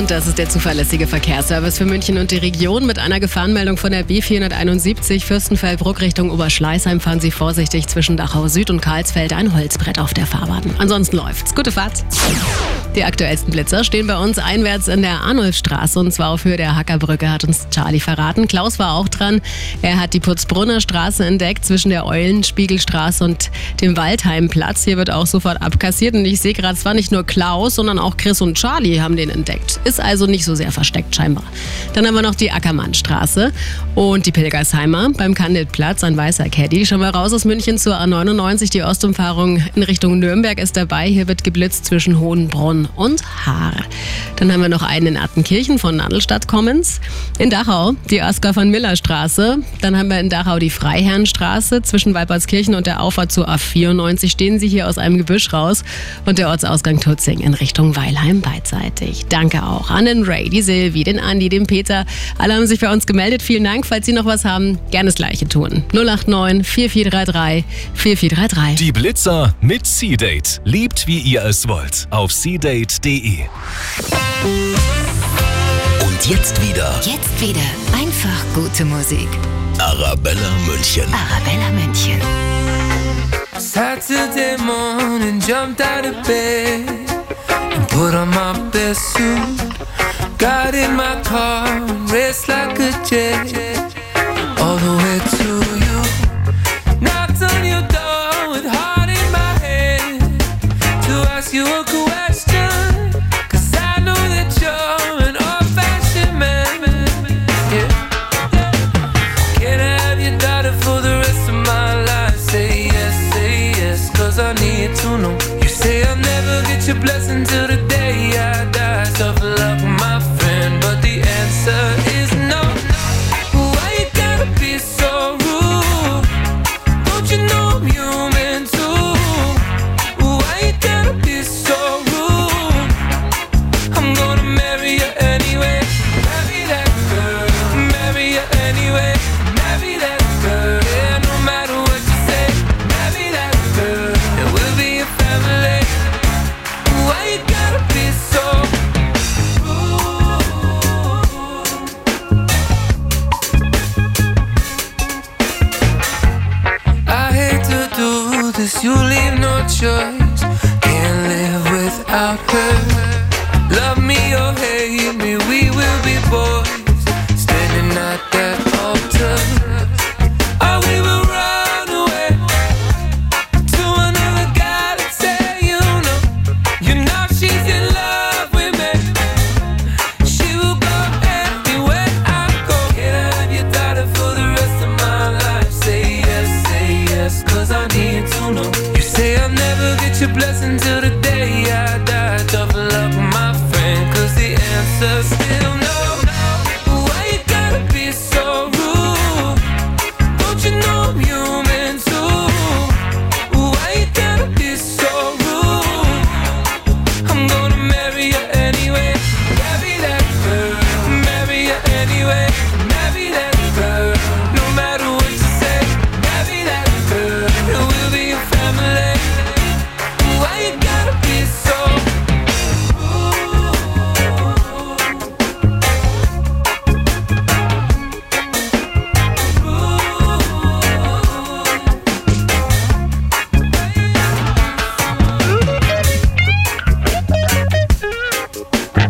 Und das ist der zuverlässige Verkehrsservice für München und die Region. Mit einer Gefahrenmeldung von der B471 Fürstenfeldbruck Richtung Oberschleißheim fahren Sie vorsichtig zwischen Dachau Süd und Karlsfeld ein Holzbrett auf der Fahrbahn. Ansonsten läuft's. Gute Fahrt. Die aktuellsten Blitzer stehen bei uns einwärts in der Arnulfstraße und zwar auf Höhe der Hackerbrücke, hat uns Charlie verraten. Klaus war auch dran. Er hat die Putzbrunner Straße entdeckt zwischen der Eulenspiegelstraße und dem Waldheimplatz. Hier wird auch sofort abkassiert und ich sehe gerade, es war nicht nur Klaus, sondern auch Chris und Charlie haben den entdeckt. Ist also nicht so sehr versteckt scheinbar. Dann haben wir noch die Ackermannstraße und die Pilgersheimer beim Kandilplatz, ein weißer Caddy. Schauen wir raus aus München zur A99. Die Ostumfahrung in Richtung Nürnberg ist dabei. Hier wird geblitzt zwischen Hohenbronn und Haar. Dann haben wir noch einen in Attenkirchen von Nadelstadt Commons. In Dachau die Oskar von Miller Straße. Dann haben wir in Dachau die Freiherrenstraße. Zwischen Weipertskirchen und der Auffahrt zur A94 stehen sie hier aus einem Gebüsch raus. Und der Ortsausgang Tutzing in Richtung Weilheim beidseitig. Danke auch an den Ray, die Silvi, den Andi, den Peter. Alle haben sich bei uns gemeldet. Vielen Dank. Falls Sie noch was haben, gerne das Gleiche tun. 089 4433 4433. Die Blitzer mit C-Date. Liebt, wie ihr es wollt. Auf c update.de. Und jetzt wieder. Jetzt wieder. Einfach gute Musik. Arabella München. Arabella München. Saturday morning, jumped out of bed and put on my best suit. Got in my car and raced like a jet all the way to you. Knocked on your door with heart in my head to ask you a question. Cause I know that you're an old fashioned man. Yeah. Can I have your daughter for the rest of my life? Say yes, say yes, cause I need to know. You say I'll never get your blessing till the day I die. Tough love. marry anyway. Marry that girl, marry anyway. Marry that girl, yeah, no matter what you say. Marry that girl, and we'll be a family. Why you gotta be so? Rude? I hate to do this, you leave no choice. Can't live without her we will be boys standing at that altar. Oh, we will run away to another. You know, you know she's in love with me. She will go anywhere I go. Have for the rest of my life? Say yes, say I need to know. You say I'll never get your blessing till the day. The. still